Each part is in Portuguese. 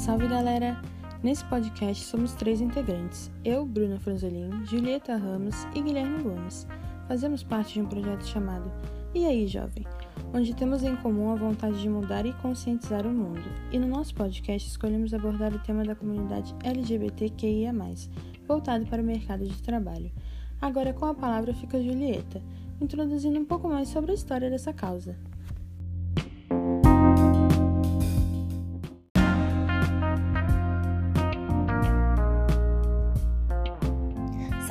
Salve galera! Nesse podcast somos três integrantes: eu, Bruna Franzolin, Julieta Ramos e Guilherme Gomes. Fazemos parte de um projeto chamado E aí, Jovem? onde temos em comum a vontade de mudar e conscientizar o mundo. E no nosso podcast escolhemos abordar o tema da comunidade LGBTQIA, voltado para o mercado de trabalho. Agora com a palavra fica Julieta, introduzindo um pouco mais sobre a história dessa causa.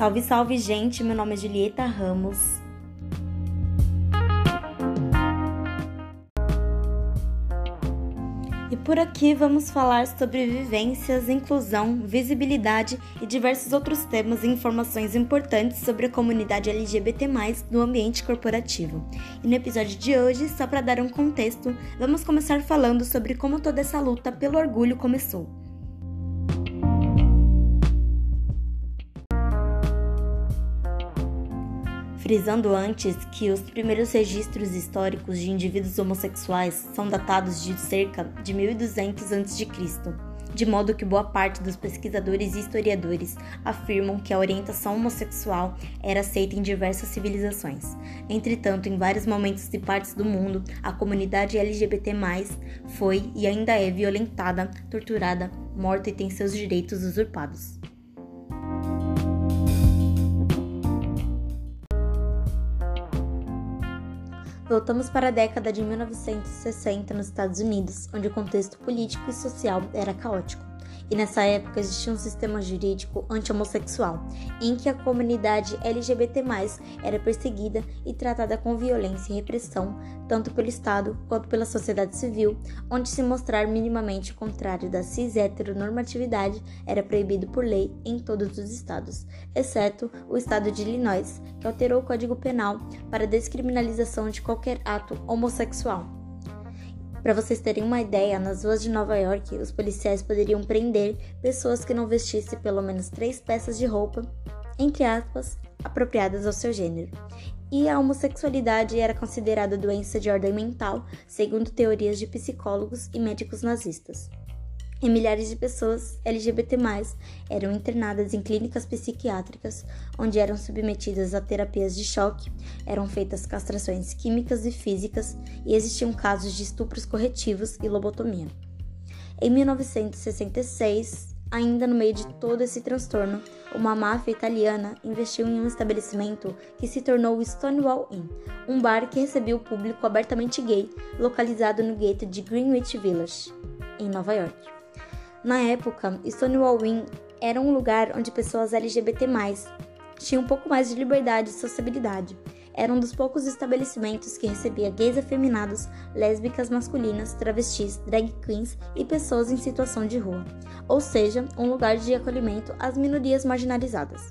Salve, salve, gente! Meu nome é Julieta Ramos. E por aqui vamos falar sobre vivências, inclusão, visibilidade e diversos outros temas e informações importantes sobre a comunidade LGBT+, no ambiente corporativo. E no episódio de hoje, só para dar um contexto, vamos começar falando sobre como toda essa luta pelo orgulho começou. Frisando antes que os primeiros registros históricos de indivíduos homossexuais são datados de cerca de 1200 a.C., de modo que boa parte dos pesquisadores e historiadores afirmam que a orientação homossexual era aceita em diversas civilizações. Entretanto, em vários momentos e partes do mundo, a comunidade LGBT+ foi e ainda é violentada, torturada, morta e tem seus direitos usurpados. Voltamos para a década de 1960 nos Estados Unidos, onde o contexto político e social era caótico e nessa época existia um sistema jurídico anti-homossexual, em que a comunidade LGBT+, era perseguida e tratada com violência e repressão, tanto pelo Estado quanto pela sociedade civil, onde se mostrar minimamente contrário da cis-heteronormatividade era proibido por lei em todos os estados, exceto o estado de Illinois, que alterou o Código Penal para descriminalização de qualquer ato homossexual. Para vocês terem uma ideia, nas ruas de Nova York, os policiais poderiam prender pessoas que não vestissem pelo menos três peças de roupa, entre aspas, apropriadas ao seu gênero. E a homossexualidade era considerada doença de ordem mental, segundo teorias de psicólogos e médicos nazistas e milhares de pessoas LGBT+, eram internadas em clínicas psiquiátricas, onde eram submetidas a terapias de choque, eram feitas castrações químicas e físicas e existiam casos de estupros corretivos e lobotomia. Em 1966, ainda no meio de todo esse transtorno, uma máfia italiana investiu em um estabelecimento que se tornou o Stonewall Inn, um bar que recebia o público abertamente gay, localizado no gueto de Greenwich Village, em Nova York. Na época, Stonewall Inn era um lugar onde pessoas LGBT+, tinham um pouco mais de liberdade e sociabilidade. Era um dos poucos estabelecimentos que recebia gays afeminados, lésbicas masculinas, travestis, drag queens e pessoas em situação de rua, ou seja, um lugar de acolhimento às minorias marginalizadas.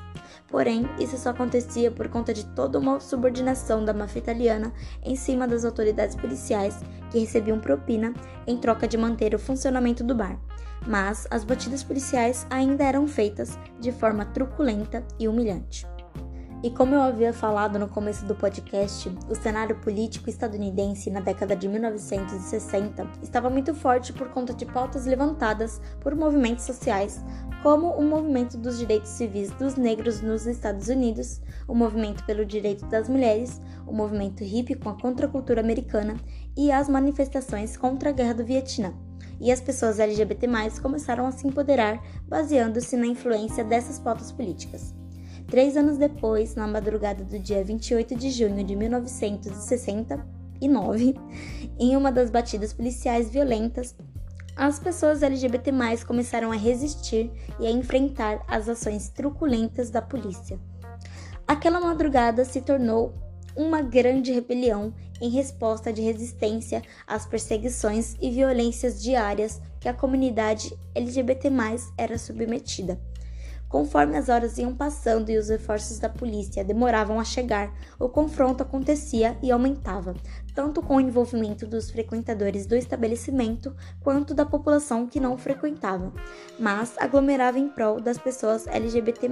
Porém, isso só acontecia por conta de toda uma subordinação da máfia italiana em cima das autoridades policiais que recebiam propina em troca de manter o funcionamento do bar mas as batidas policiais ainda eram feitas de forma truculenta e humilhante. E como eu havia falado no começo do podcast, o cenário político estadunidense na década de 1960 estava muito forte por conta de pautas levantadas por movimentos sociais, como o movimento dos direitos civis dos negros nos Estados Unidos, o movimento pelo direito das mulheres, o movimento hippie com a contracultura americana e as manifestações contra a guerra do Vietnã e as pessoas LGBT+ começaram a se empoderar baseando-se na influência dessas pautas políticas. Três anos depois, na madrugada do dia 28 de junho de 1969, em uma das batidas policiais violentas, as pessoas LGBT+ começaram a resistir e a enfrentar as ações truculentas da polícia. Aquela madrugada se tornou uma grande rebelião em resposta de resistência às perseguições e violências diárias que a comunidade LGBT+ era submetida. Conforme as horas iam passando e os reforços da polícia demoravam a chegar, o confronto acontecia e aumentava, tanto com o envolvimento dos frequentadores do estabelecimento quanto da população que não frequentava, mas aglomerava em prol das pessoas LGBT.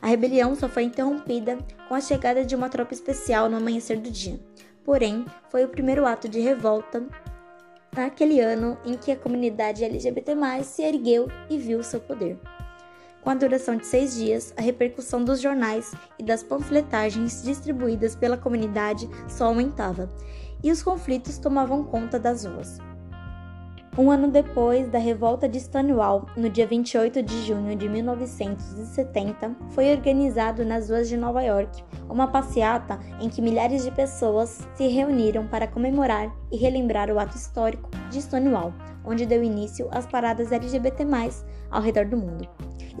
A rebelião só foi interrompida com a chegada de uma tropa especial no amanhecer do dia. Porém, foi o primeiro ato de revolta naquele ano em que a comunidade LGBT se ergueu e viu seu poder. Com a duração de seis dias, a repercussão dos jornais e das panfletagens distribuídas pela comunidade só aumentava, e os conflitos tomavam conta das ruas. Um ano depois da revolta de Stonewall, no dia 28 de junho de 1970, foi organizado nas ruas de Nova York uma passeata em que milhares de pessoas se reuniram para comemorar e relembrar o ato histórico de Stonewall, onde deu início às paradas LGBT+ ao redor do mundo.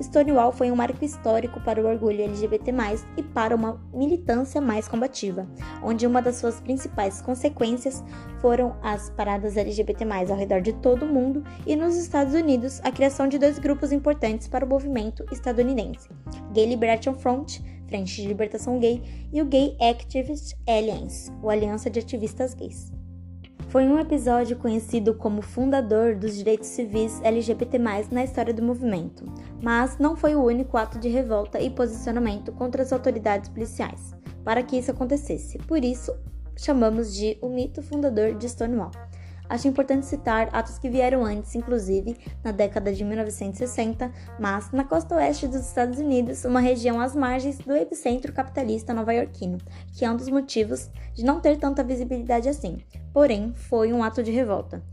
Stonewall foi um marco histórico para o orgulho LGBT+, e para uma militância mais combativa, onde uma das suas principais consequências foram as paradas LGBT+, ao redor de todo o mundo e nos Estados Unidos a criação de dois grupos importantes para o movimento estadunidense, Gay Liberation Front, Frente de Libertação Gay, e o Gay Activist Alliance, o Aliança de Ativistas Gays. Foi um episódio conhecido como fundador dos direitos civis LGBT+, na história do movimento, mas não foi o único ato de revolta e posicionamento contra as autoridades policiais para que isso acontecesse. Por isso, chamamos de o mito fundador de Stonewall. Acho importante citar atos que vieram antes, inclusive na década de 1960, mas na costa oeste dos Estados Unidos, uma região às margens do epicentro capitalista nova-iorquino, que é um dos motivos de não ter tanta visibilidade assim. Porém, foi um ato de revolta.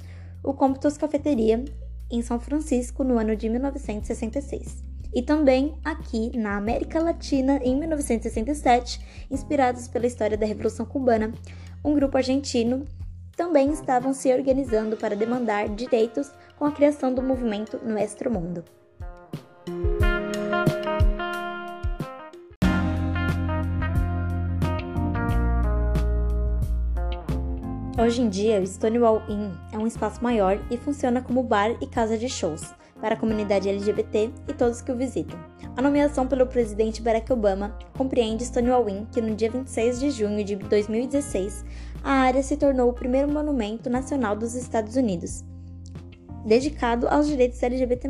O Comptos Cafeteria, em São Francisco, no ano de 1966 e também aqui na América Latina em 1967, inspirados pela história da Revolução Cubana, um grupo argentino também estavam se organizando para demandar direitos com a criação do movimento Nuestro Mundo. Hoje em dia, o Stonewall Inn é um espaço maior e funciona como bar e casa de shows para a comunidade LGBT e todos que o visitam. A nomeação pelo presidente Barack Obama compreende Stonewall Inn, que no dia 26 de junho de 2016 a área se tornou o primeiro monumento nacional dos Estados Unidos, dedicado aos direitos LGBT+,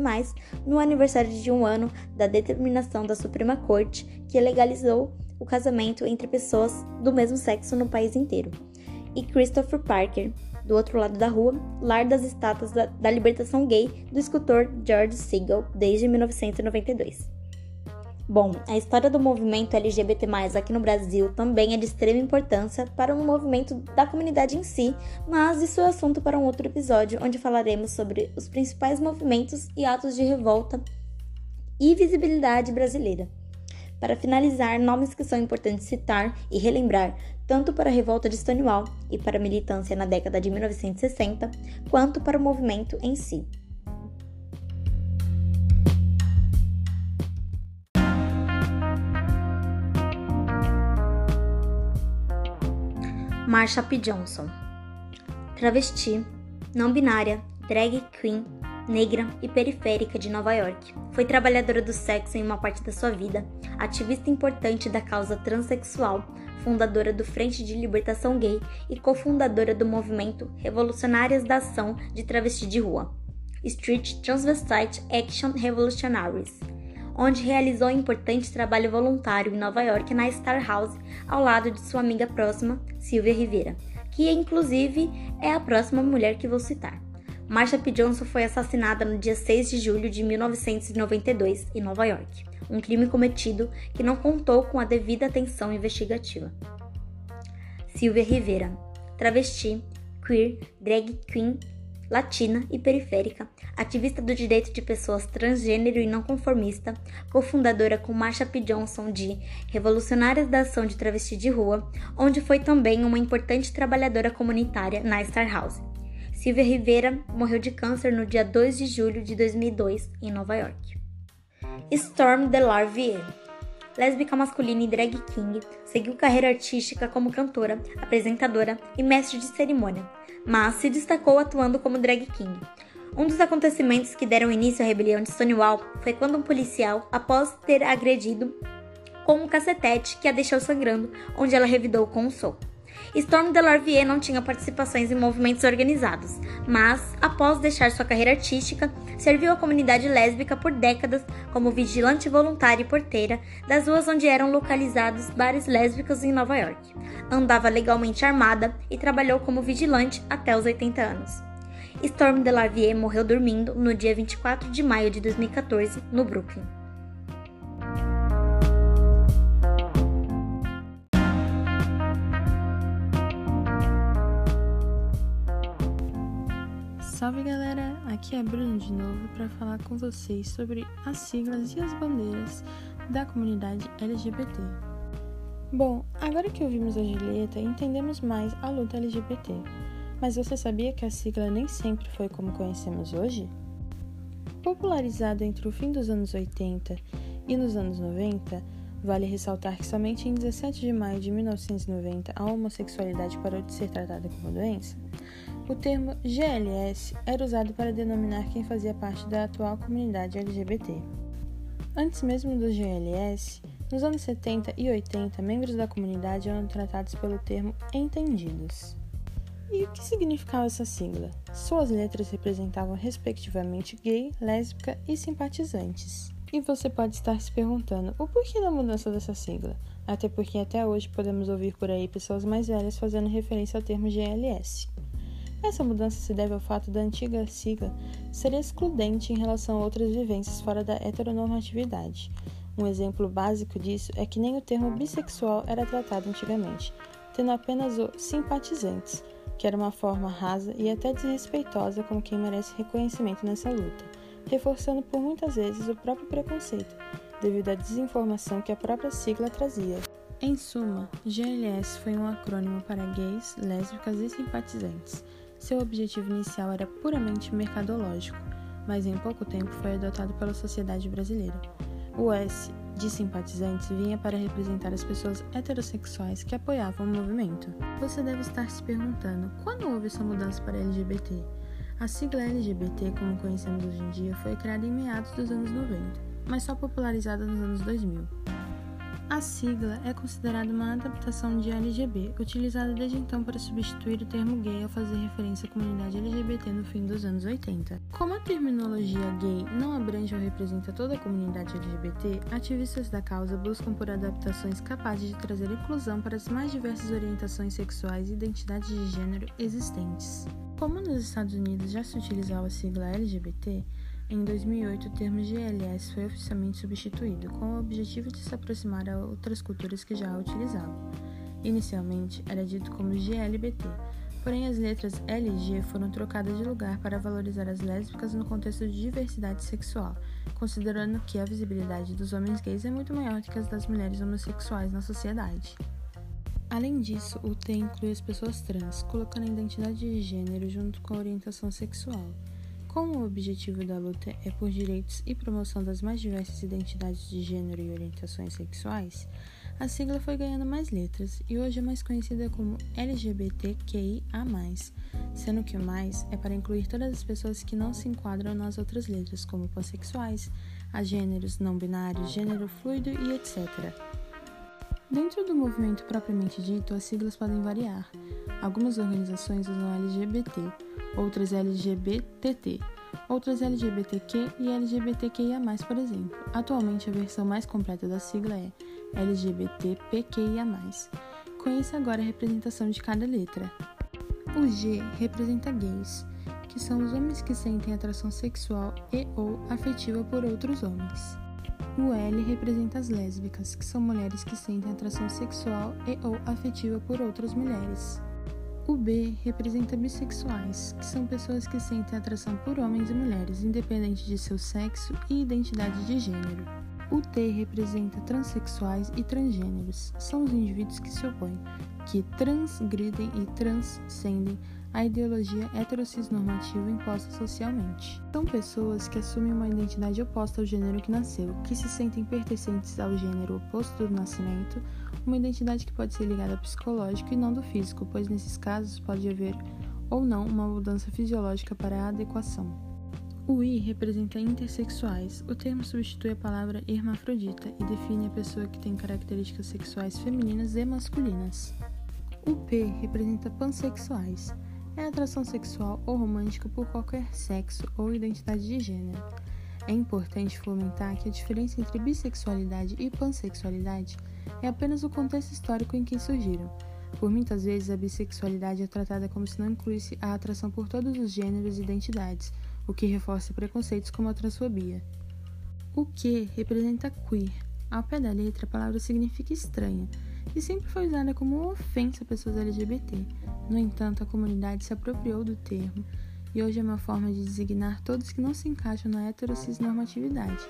no aniversário de um ano da determinação da Suprema Corte que legalizou o casamento entre pessoas do mesmo sexo no país inteiro. E Christopher Parker, do outro lado da rua, lar das estátuas da, da libertação gay do escultor George Segal desde 1992. Bom, a história do movimento LGBT+, aqui no Brasil também é de extrema importância para o movimento da comunidade em si, mas isso é assunto para um outro episódio, onde falaremos sobre os principais movimentos e atos de revolta e visibilidade brasileira. Para finalizar, nomes que são importantes citar e relembrar, tanto para a revolta de Stonewall e para a militância na década de 1960, quanto para o movimento em si. Marsha P. Johnson. Travesti, não binária, drag queen, negra e periférica de Nova York. Foi trabalhadora do sexo em uma parte da sua vida, ativista importante da causa transexual, fundadora do Frente de Libertação Gay e cofundadora do movimento Revolucionárias da Ação de Travesti de Rua, Street Transvestite Action Revolutionaries onde realizou um importante trabalho voluntário em Nova York na Star House, ao lado de sua amiga próxima, Sylvia Rivera, que inclusive é a próxima mulher que vou citar. Marsha P. Johnson foi assassinada no dia 6 de julho de 1992 em Nova York, um crime cometido que não contou com a devida atenção investigativa. Sylvia Rivera, travesti, queer, drag queen latina e periférica, ativista do direito de pessoas transgênero e não conformista, cofundadora com Marsha P. Johnson de Revolucionárias da Ação de Travesti de Rua, onde foi também uma importante trabalhadora comunitária na Star House. Silvia Rivera morreu de câncer no dia 2 de julho de 2002 em Nova York. Storm DeLarvier lésbica masculina e drag king, seguiu carreira artística como cantora, apresentadora e mestre de cerimônia, mas se destacou atuando como drag king. Um dos acontecimentos que deram início à rebelião de Stonewall foi quando um policial, após ter agredido com um cacetete que a deixou sangrando, onde ela revidou com um soco. Storm DeLarvier não tinha participações em movimentos organizados, mas, após deixar sua carreira artística, serviu a comunidade lésbica por décadas como vigilante voluntária e porteira das ruas onde eram localizados bares lésbicos em Nova York. Andava legalmente armada e trabalhou como vigilante até os 80 anos. Storm DeLavier morreu dormindo no dia 24 de maio de 2014, no Brooklyn. Salve galera, aqui é Bruno de novo para falar com vocês sobre as siglas e as bandeiras da comunidade LGBT. Bom, agora que ouvimos a Julieta, entendemos mais a luta LGBT. Mas você sabia que a sigla nem sempre foi como conhecemos hoje? Popularizada entre o fim dos anos 80 e nos anos 90, vale ressaltar que somente em 17 de maio de 1990 a homossexualidade parou de ser tratada como doença. O termo GLS era usado para denominar quem fazia parte da atual comunidade LGBT. Antes mesmo do GLS, nos anos 70 e 80, membros da comunidade eram tratados pelo termo entendidos. E o que significava essa sigla? Suas letras representavam respectivamente gay, lésbica e simpatizantes. E você pode estar se perguntando o porquê da mudança dessa sigla? Até porque até hoje podemos ouvir por aí pessoas mais velhas fazendo referência ao termo GLS. Essa mudança se deve ao fato da antiga sigla ser excludente em relação a outras vivências fora da heteronormatividade. Um exemplo básico disso é que nem o termo bissexual era tratado antigamente, tendo apenas o simpatizantes, que era uma forma rasa e até desrespeitosa com quem merece reconhecimento nessa luta, reforçando por muitas vezes o próprio preconceito, devido à desinformação que a própria sigla trazia. Em suma, GLS foi um acrônimo para gays, lésbicas e simpatizantes. Seu objetivo inicial era puramente mercadológico, mas em pouco tempo foi adotado pela sociedade brasileira. O S de simpatizantes vinha para representar as pessoas heterossexuais que apoiavam o movimento. Você deve estar se perguntando quando houve essa mudança para LGBT? A sigla LGBT, como conhecemos hoje em dia, foi criada em meados dos anos 90, mas só popularizada nos anos 2000. A sigla é considerada uma adaptação de LGB, utilizada desde então para substituir o termo gay ao fazer referência à comunidade LGBT no fim dos anos 80. Como a terminologia gay não abrange ou representa toda a comunidade LGBT, ativistas da causa buscam por adaptações capazes de trazer inclusão para as mais diversas orientações sexuais e identidades de gênero existentes. Como nos Estados Unidos já se utilizava a sigla LGBT, em 2008, o termo GLS foi oficialmente substituído, com o objetivo de se aproximar a outras culturas que já a utilizavam. Inicialmente, era dito como GLBT, porém as letras LG foram trocadas de lugar para valorizar as lésbicas no contexto de diversidade sexual, considerando que a visibilidade dos homens gays é muito maior do que as das mulheres homossexuais na sociedade. Além disso, o T inclui as pessoas trans, colocando a identidade de gênero junto com a orientação sexual. Como o objetivo da luta é por direitos e promoção das mais diversas identidades de gênero e orientações sexuais, a sigla foi ganhando mais letras e hoje é mais conhecida como LGBTQIA, sendo que o mais é para incluir todas as pessoas que não se enquadram nas outras letras, como pansexuais, agêneros, não binários, gênero fluido e etc. Dentro do movimento propriamente dito, as siglas podem variar. Algumas organizações usam LGBT, outras LGBTT, outras LGBTQ e LGBTQIA+, por exemplo. Atualmente, a versão mais completa da sigla é LGBTPQIA+. Conheça agora a representação de cada letra. O G representa gays, que são os homens que sentem atração sexual e ou afetiva por outros homens. O L representa as lésbicas, que são mulheres que sentem atração sexual e ou afetiva por outras mulheres. O B representa bissexuais, que são pessoas que sentem atração por homens e mulheres, independente de seu sexo e identidade de gênero. O T representa transexuais e transgêneros, são os indivíduos que se opõem, que transgridem e transcendem a ideologia heterossexual imposta socialmente. São pessoas que assumem uma identidade oposta ao gênero que nasceu, que se sentem pertencentes ao gênero oposto do nascimento, uma identidade que pode ser ligada ao psicológico e não do físico, pois nesses casos pode haver ou não uma mudança fisiológica para a adequação. O I representa intersexuais. O termo substitui a palavra hermafrodita e define a pessoa que tem características sexuais femininas e masculinas. O P representa pansexuais é atração sexual ou romântica por qualquer sexo ou identidade de gênero. É importante fomentar que a diferença entre bissexualidade e pansexualidade é apenas o contexto histórico em que surgiram. Por muitas vezes, a bissexualidade é tratada como se não incluísse a atração por todos os gêneros e identidades, o que reforça preconceitos como a transfobia. O que representa queer. Ao pé da letra, a palavra significa estranha e sempre foi usada como ofensa a pessoas LGBT. No entanto, a comunidade se apropriou do termo e hoje é uma forma de designar todos que não se encaixam na heterocisnormatividade,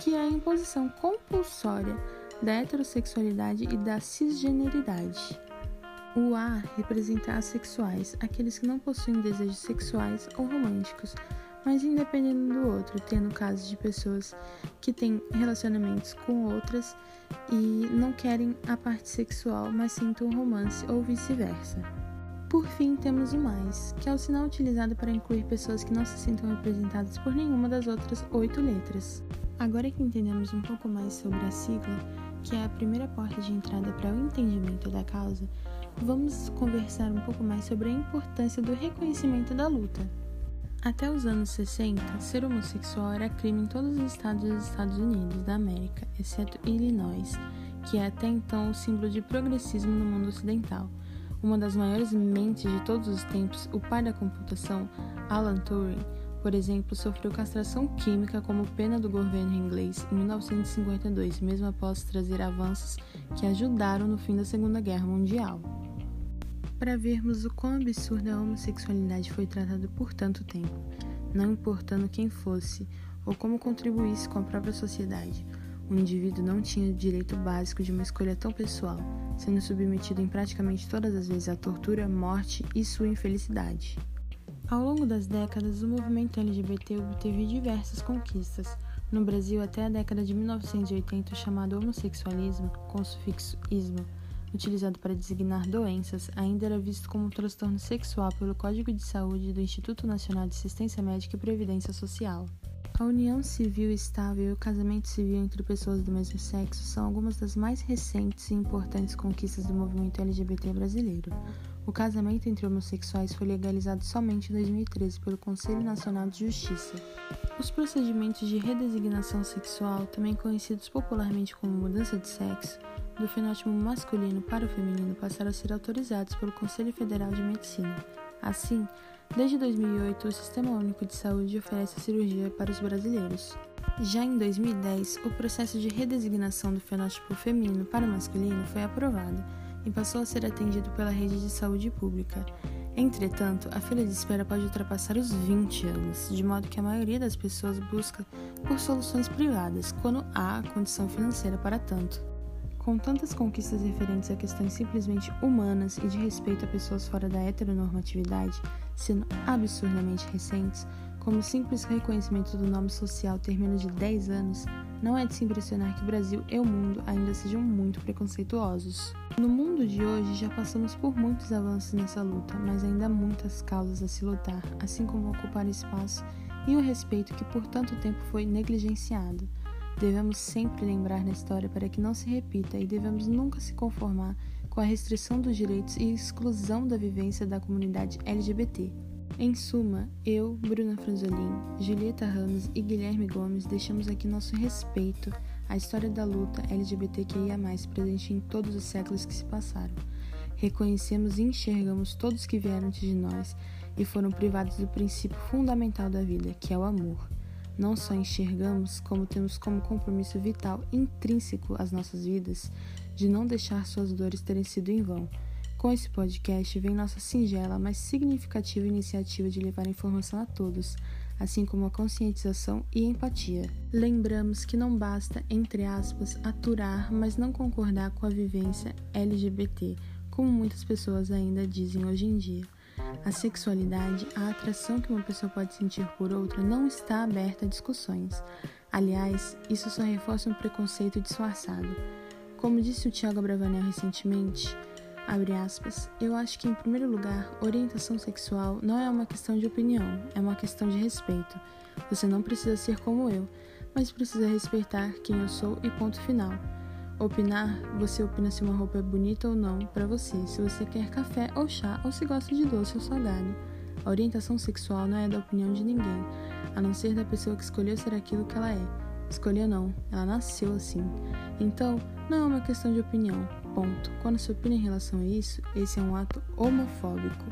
que é a imposição compulsória da heterossexualidade e da cisgeneridade. O A representa assexuais, aqueles que não possuem desejos sexuais ou românticos, mas independendo do outro, tendo casos de pessoas que têm relacionamentos com outras e não querem a parte sexual, mas sintam um romance ou vice-versa. Por fim, temos o mais, que é o sinal utilizado para incluir pessoas que não se sintam representadas por nenhuma das outras oito letras. Agora que entendemos um pouco mais sobre a sigla, que é a primeira porta de entrada para o entendimento da causa, vamos conversar um pouco mais sobre a importância do reconhecimento da luta. Até os anos 60, ser homossexual era crime em todos os estados dos Estados Unidos da América, exceto Illinois, que é até então o símbolo de progressismo no mundo ocidental. Uma das maiores mentes de todos os tempos, o pai da computação, Alan Turing, por exemplo, sofreu castração química como pena do governo inglês em 1952, mesmo após trazer avanços que ajudaram no fim da Segunda Guerra Mundial. Para vermos o quão absurda a homossexualidade foi tratada por tanto tempo, não importando quem fosse ou como contribuísse com a própria sociedade, o indivíduo não tinha o direito básico de uma escolha tão pessoal, sendo submetido em praticamente todas as vezes à tortura, morte e sua infelicidade. Ao longo das décadas, o movimento LGBT obteve diversas conquistas. No Brasil, até a década de 1980, o chamado homossexualismo, com o sufixo ismo, utilizado para designar doenças, ainda era visto como um transtorno sexual pelo Código de Saúde do Instituto Nacional de Assistência Médica e Previdência Social. A união civil estável e o casamento civil entre pessoas do mesmo sexo são algumas das mais recentes e importantes conquistas do movimento LGBT brasileiro. O casamento entre homossexuais foi legalizado somente em 2013 pelo Conselho Nacional de Justiça. Os procedimentos de redesignação sexual, também conhecidos popularmente como mudança de sexo, do fenótipo masculino para o feminino passaram a ser autorizados pelo Conselho Federal de Medicina. Assim, desde 2008, o Sistema Único de Saúde oferece cirurgia para os brasileiros. Já em 2010, o processo de redesignação do fenótipo feminino para o masculino foi aprovado e passou a ser atendido pela rede de saúde pública. Entretanto, a fila de espera pode ultrapassar os 20 anos, de modo que a maioria das pessoas busca por soluções privadas, quando há condição financeira para tanto. Com tantas conquistas referentes a questões simplesmente humanas e de respeito a pessoas fora da heteronormatividade, sendo absurdamente recentes, como o simples reconhecimento do nome social ter menos de 10 anos, não é de se impressionar que o Brasil e o mundo ainda sejam muito preconceituosos. No mundo de hoje já passamos por muitos avanços nessa luta, mas ainda há muitas causas a se lutar, assim como ocupar espaço e o respeito que por tanto tempo foi negligenciado. Devemos sempre lembrar na história para que não se repita e devemos nunca se conformar com a restrição dos direitos e exclusão da vivência da comunidade LGBT. Em suma, eu, Bruna Franzolin, Julieta Ramos e Guilherme Gomes deixamos aqui nosso respeito à história da luta LGBTQIA, presente em todos os séculos que se passaram. Reconhecemos e enxergamos todos que vieram antes de nós e foram privados do princípio fundamental da vida, que é o amor. Não só enxergamos, como temos como compromisso vital intrínseco às nossas vidas de não deixar suas dores terem sido em vão com esse podcast vem nossa singela, mas significativa iniciativa de levar informação a todos, assim como a conscientização e empatia. Lembramos que não basta, entre aspas, aturar, mas não concordar com a vivência LGBT, como muitas pessoas ainda dizem hoje em dia. A sexualidade, a atração que uma pessoa pode sentir por outra, não está aberta a discussões. Aliás, isso só reforça um preconceito disfarçado. Como disse o Tiago Abravanel recentemente, aspas. Eu acho que, em primeiro lugar, orientação sexual não é uma questão de opinião, é uma questão de respeito. Você não precisa ser como eu, mas precisa respeitar quem eu sou e ponto final. Opinar, você opina se uma roupa é bonita ou não para você, se você quer café ou chá ou se gosta de doce ou salgado. A orientação sexual não é da opinião de ninguém, a não ser da pessoa que escolheu ser aquilo que ela é. escolheu não, ela nasceu assim. Então, não é uma questão de opinião. Ponto. Quando se opina em relação a isso, esse é um ato homofóbico.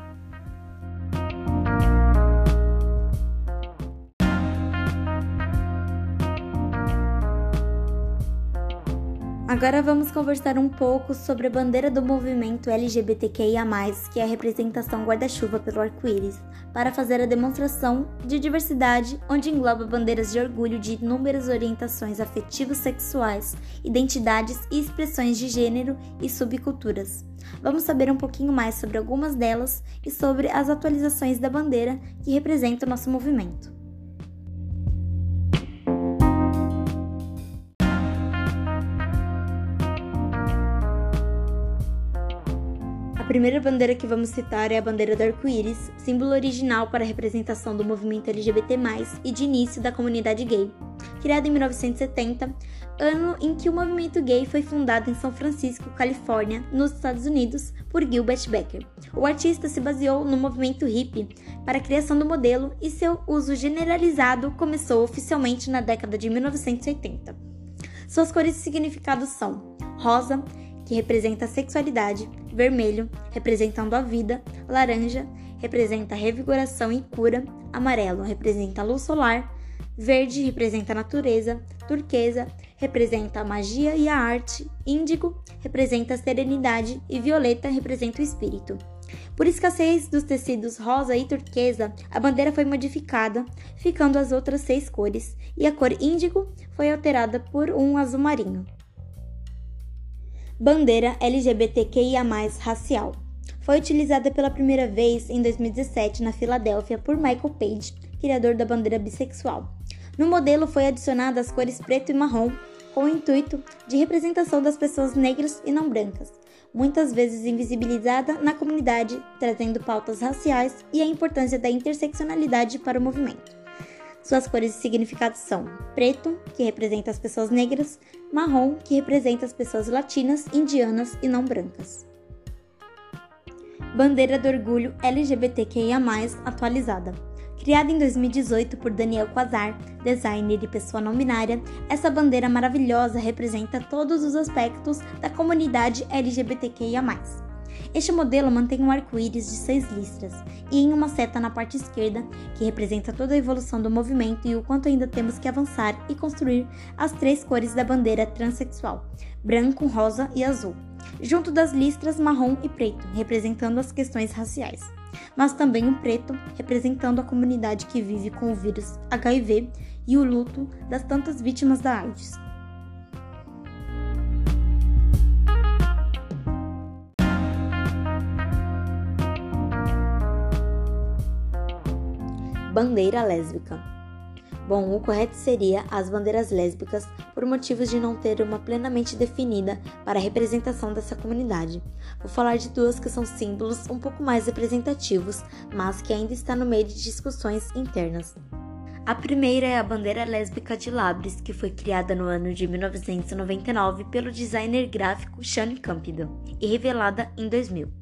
Agora vamos conversar um pouco sobre a bandeira do movimento LGBTQIA, que é a representação guarda-chuva pelo arco-íris, para fazer a demonstração de diversidade, onde engloba bandeiras de orgulho de inúmeras orientações afetivos sexuais, identidades e expressões de gênero e subculturas. Vamos saber um pouquinho mais sobre algumas delas e sobre as atualizações da bandeira que representa o nosso movimento. Primeira bandeira que vamos citar é a bandeira do arco-íris, símbolo original para a representação do movimento LGBT+, e de início da comunidade gay. Criada em 1970, ano em que o movimento gay foi fundado em São Francisco, Califórnia, nos Estados Unidos, por Gilbert Becker. O artista se baseou no movimento hippie para a criação do modelo e seu uso generalizado começou oficialmente na década de 1980. Suas cores e significados são rosa, que representa a sexualidade, vermelho, representando a vida, laranja, representa a revigoração e cura, amarelo, representa a luz solar, verde, representa a natureza, turquesa, representa a magia e a arte, índigo, representa a serenidade e violeta, representa o espírito. Por escassez dos tecidos rosa e turquesa, a bandeira foi modificada, ficando as outras seis cores, e a cor índigo foi alterada por um azul marinho. Bandeira LGBTQIA+, racial. Foi utilizada pela primeira vez em 2017 na Filadélfia por Michael Page, criador da bandeira bissexual. No modelo foi adicionada as cores preto e marrom, com o intuito de representação das pessoas negras e não brancas, muitas vezes invisibilizada na comunidade, trazendo pautas raciais e a importância da interseccionalidade para o movimento. Suas cores e significados são preto, que representa as pessoas negras, marrom, que representa as pessoas latinas, indianas e não brancas. Bandeira do Orgulho LGBTQIA+, atualizada. Criada em 2018 por Daniel Quasar, designer e pessoa não binária, essa bandeira maravilhosa representa todos os aspectos da comunidade LGBTQIA+. Este modelo mantém um arco-íris de seis listras e em uma seta na parte esquerda, que representa toda a evolução do movimento e o quanto ainda temos que avançar e construir as três cores da bandeira transexual: branco, rosa e azul, junto das listras marrom e preto, representando as questões raciais. Mas também o preto, representando a comunidade que vive com o vírus HIV e o luto das tantas vítimas da AIDS. Bandeira lésbica. Bom, o correto seria as bandeiras lésbicas por motivos de não ter uma plenamente definida para a representação dessa comunidade. Vou falar de duas que são símbolos um pouco mais representativos, mas que ainda está no meio de discussões internas. A primeira é a bandeira lésbica de Labres, que foi criada no ano de 1999 pelo designer gráfico Sean Campido e revelada em 2000.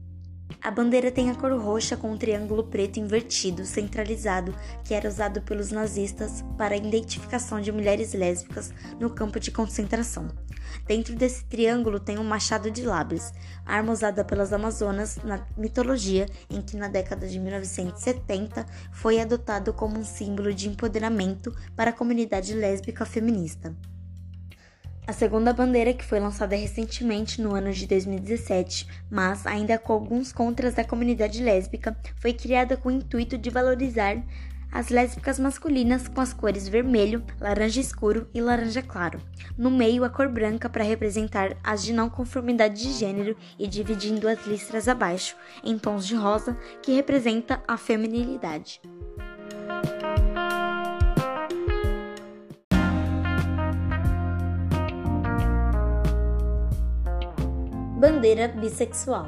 A bandeira tem a cor roxa com um triângulo preto invertido centralizado que era usado pelos nazistas para a identificação de mulheres lésbicas no campo de concentração. Dentro desse triângulo tem um machado de lábios, arma usada pelas Amazonas na mitologia, em que na década de 1970 foi adotado como um símbolo de empoderamento para a comunidade lésbica feminista. A segunda bandeira, que foi lançada recentemente no ano de 2017, mas ainda com alguns contras da comunidade lésbica, foi criada com o intuito de valorizar as lésbicas masculinas com as cores vermelho, laranja escuro e laranja claro. No meio, a cor branca para representar as de não conformidade de gênero e dividindo as listras abaixo, em tons de rosa, que representa a feminilidade. Bandeira bissexual.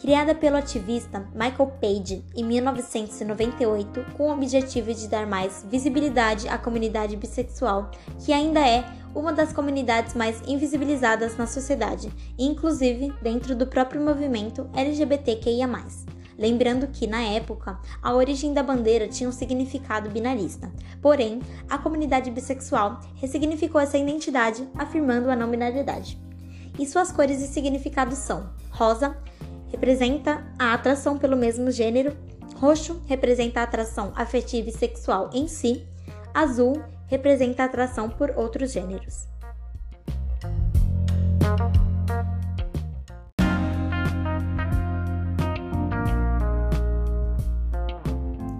Criada pelo ativista Michael Page em 1998 com o objetivo de dar mais visibilidade à comunidade bissexual, que ainda é uma das comunidades mais invisibilizadas na sociedade, inclusive dentro do próprio movimento LGBTQIA. lembrando que, na época, a origem da bandeira tinha um significado binarista. Porém, a comunidade bissexual ressignificou essa identidade, afirmando a não binariedade. E suas cores e significados são: rosa representa a atração pelo mesmo gênero, roxo representa a atração afetiva e sexual em si, azul representa a atração por outros gêneros.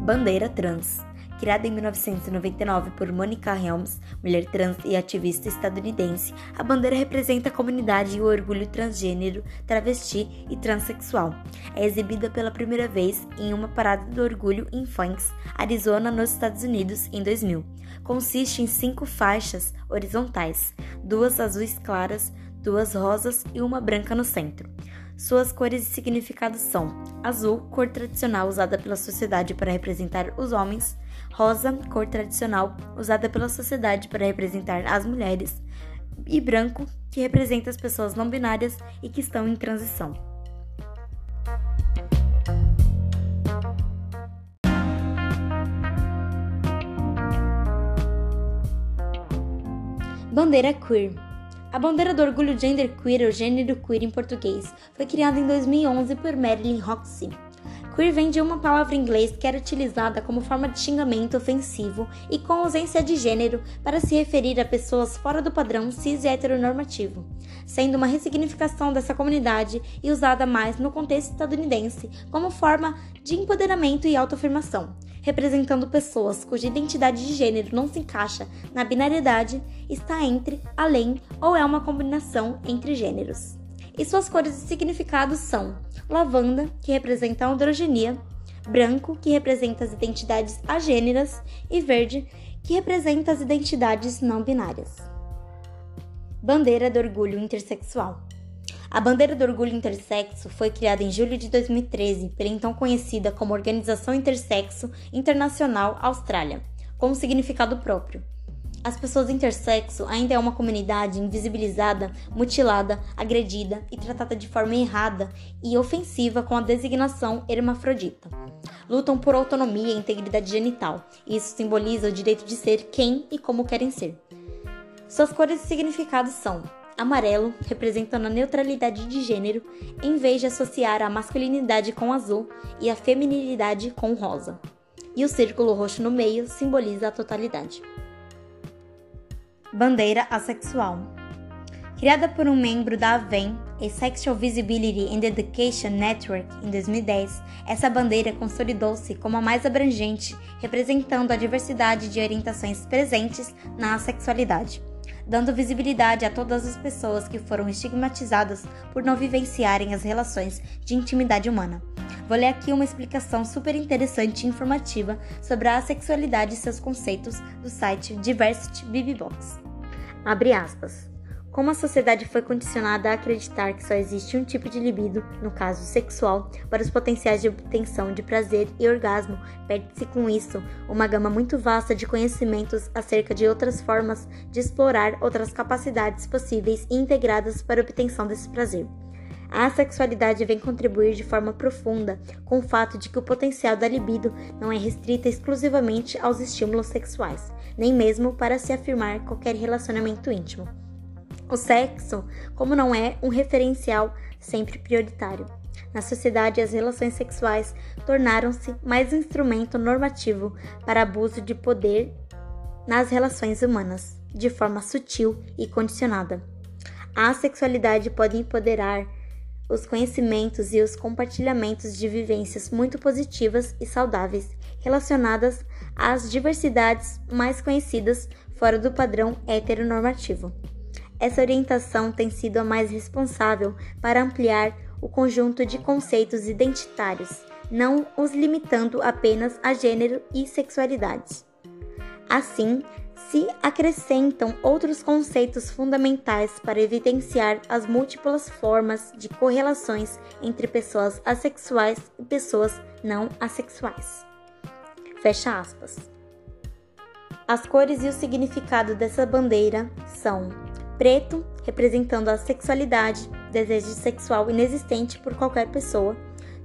Bandeira Trans. Criada em 1999 por Monica Helms, mulher trans e ativista estadunidense, a bandeira representa a comunidade e o orgulho transgênero, travesti e transexual. É exibida pela primeira vez em uma parada do orgulho em Phoenix, Arizona, nos Estados Unidos, em 2000. Consiste em cinco faixas horizontais, duas azuis claras, duas rosas e uma branca no centro. Suas cores e significados são: azul, cor tradicional usada pela sociedade para representar os homens, rosa, cor tradicional usada pela sociedade para representar as mulheres, e branco, que representa as pessoas não binárias e que estão em transição. Bandeira queer a bandeira do orgulho genderqueer, ou gênero queer em português, foi criada em 2011 por Marilyn Roxy. Queer vem de uma palavra em inglês que era utilizada como forma de xingamento ofensivo e com ausência de gênero para se referir a pessoas fora do padrão cis e heteronormativo, sendo uma ressignificação dessa comunidade e usada mais no contexto estadunidense como forma de empoderamento e autoafirmação representando pessoas cuja identidade de gênero não se encaixa na binariedade, está entre, além ou é uma combinação entre gêneros. E suas cores e significados são lavanda, que representa a androgenia, branco, que representa as identidades agêneras, e verde, que representa as identidades não binárias. Bandeira do orgulho intersexual. A bandeira do orgulho intersexo foi criada em julho de 2013 pela então conhecida como Organização Intersexo Internacional Austrália, com um significado próprio. As pessoas intersexo ainda é uma comunidade invisibilizada, mutilada, agredida e tratada de forma errada e ofensiva com a designação hermafrodita. Lutam por autonomia e integridade genital, e isso simboliza o direito de ser quem e como querem ser. Suas cores e significados são amarelo, representando a neutralidade de gênero, em vez de associar a masculinidade com azul e a feminilidade com rosa. E o círculo roxo no meio simboliza a totalidade. Bandeira assexual. Criada por um membro da AVEN, a Sexual Visibility and Education Network, em 2010, essa bandeira consolidou-se como a mais abrangente, representando a diversidade de orientações presentes na sexualidade dando visibilidade a todas as pessoas que foram estigmatizadas por não vivenciarem as relações de intimidade humana. Vou ler aqui uma explicação super interessante e informativa sobre a sexualidade e seus conceitos do site Diversity BBBox. Abre aspas. Como a sociedade foi condicionada a acreditar que só existe um tipo de libido, no caso sexual, para os potenciais de obtenção de prazer e orgasmo, perde-se com isso uma gama muito vasta de conhecimentos acerca de outras formas de explorar outras capacidades possíveis e integradas para a obtenção desse prazer. A sexualidade vem contribuir de forma profunda com o fato de que o potencial da libido não é restrita exclusivamente aos estímulos sexuais, nem mesmo para se afirmar qualquer relacionamento íntimo. O sexo, como não é um referencial sempre prioritário. Na sociedade, as relações sexuais tornaram-se mais um instrumento normativo para abuso de poder nas relações humanas, de forma sutil e condicionada. A sexualidade pode empoderar os conhecimentos e os compartilhamentos de vivências muito positivas e saudáveis relacionadas às diversidades mais conhecidas fora do padrão heteronormativo. Essa orientação tem sido a mais responsável para ampliar o conjunto de conceitos identitários, não os limitando apenas a gênero e sexualidade. Assim, se acrescentam outros conceitos fundamentais para evidenciar as múltiplas formas de correlações entre pessoas assexuais e pessoas não assexuais. Fecha aspas. As cores e o significado dessa bandeira são Preto, representando a sexualidade, desejo sexual inexistente por qualquer pessoa.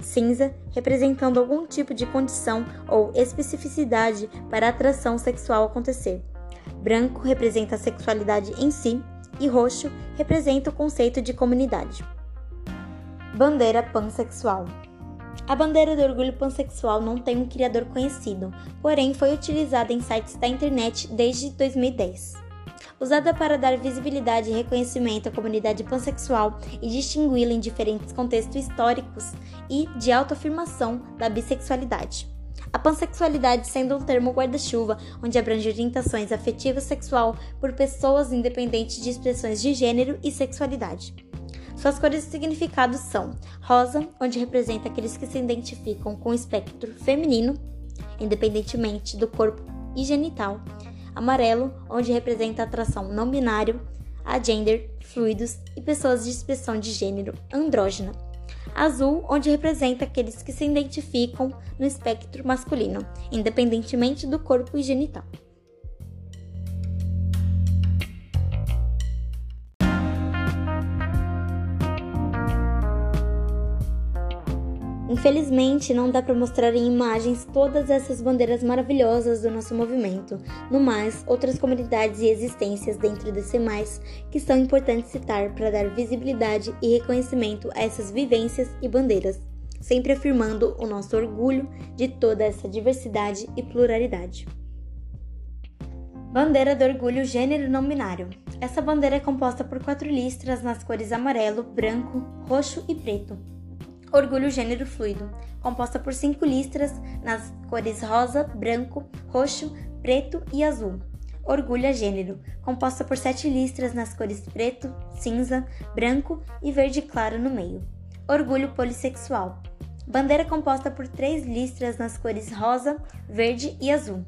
cinza, representando algum tipo de condição ou especificidade para a atração sexual acontecer. Branco representa a sexualidade em si e roxo representa o conceito de comunidade. Bandeira pansexual. A bandeira do orgulho pansexual não tem um criador conhecido, porém foi utilizada em sites da internet desde 2010. Usada para dar visibilidade e reconhecimento à comunidade pansexual e distingui-la em diferentes contextos históricos e de autoafirmação da bissexualidade. A pansexualidade sendo um termo guarda-chuva onde abrange orientações afetiva sexual por pessoas independentes de expressões de gênero e sexualidade. Suas cores e significados são rosa, onde representa aqueles que se identificam com o espectro feminino, independentemente do corpo e genital, amarelo, onde representa a atração não binário, a gender, fluidos e pessoas de expressão de gênero andrógena azul, onde representa aqueles que se identificam no espectro masculino, independentemente do corpo e genital. Infelizmente, não dá para mostrar em imagens todas essas bandeiras maravilhosas do nosso movimento. No mais, outras comunidades e existências dentro desse mais que são importantes citar para dar visibilidade e reconhecimento a essas vivências e bandeiras, sempre afirmando o nosso orgulho de toda essa diversidade e pluralidade. Bandeira do Orgulho Gênero Não Binário. Essa bandeira é composta por quatro listras nas cores amarelo, branco, roxo e preto Orgulho Gênero Fluido, composta por cinco listras nas cores rosa, branco, roxo, preto e azul. Orgulho Gênero, composta por sete listras nas cores preto, cinza, branco e verde claro no meio. Orgulho Polissexual, bandeira composta por três listras nas cores rosa, verde e azul.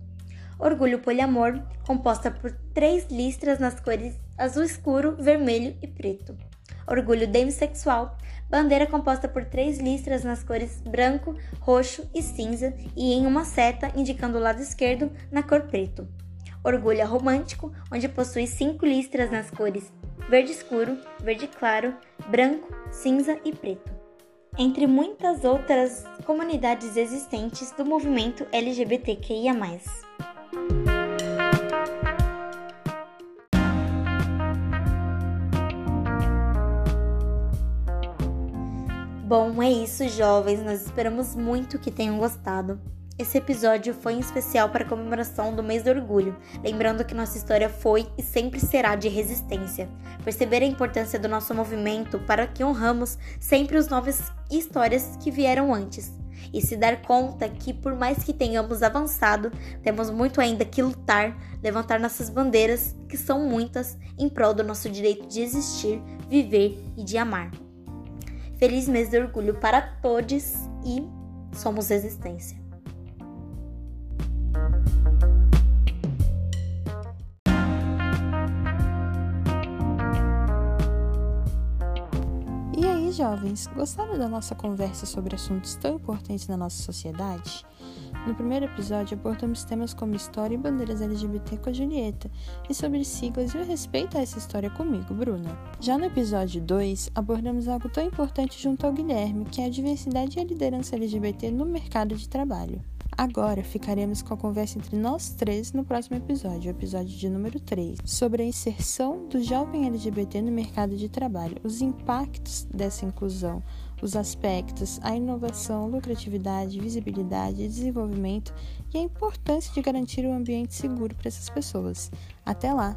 Orgulho Poliamor, composta por três listras nas cores azul escuro, vermelho e preto. Orgulho Demissexual, bandeira composta por três listras nas cores branco, roxo e cinza e em uma seta indicando o lado esquerdo na cor preto. Orgulho Romântico, onde possui cinco listras nas cores verde escuro, verde claro, branco, cinza e preto. Entre muitas outras comunidades existentes do movimento LGBTQIA. Bom, é isso, jovens. Nós esperamos muito que tenham gostado. Esse episódio foi em especial para a comemoração do mês do orgulho, lembrando que nossa história foi e sempre será de resistência. Perceber a importância do nosso movimento para que honramos sempre as novas histórias que vieram antes. E se dar conta que, por mais que tenhamos avançado, temos muito ainda que lutar, levantar nossas bandeiras, que são muitas, em prol do nosso direito de existir, viver e de amar. Feliz mês de orgulho para todos e somos resistência. E aí, jovens, gostaram da nossa conversa sobre assuntos tão importantes na nossa sociedade? No primeiro episódio, abordamos temas como história e bandeiras LGBT com a Julieta, e sobre siglas e o respeito a essa história comigo, Bruna. Já no episódio 2, abordamos algo tão importante junto ao Guilherme, que é a diversidade e a liderança LGBT no mercado de trabalho. Agora ficaremos com a conversa entre nós três no próximo episódio, o episódio de número 3, sobre a inserção do jovem LGBT no mercado de trabalho, os impactos dessa inclusão, os aspectos, a inovação, lucratividade, visibilidade, desenvolvimento e a importância de garantir um ambiente seguro para essas pessoas. Até lá!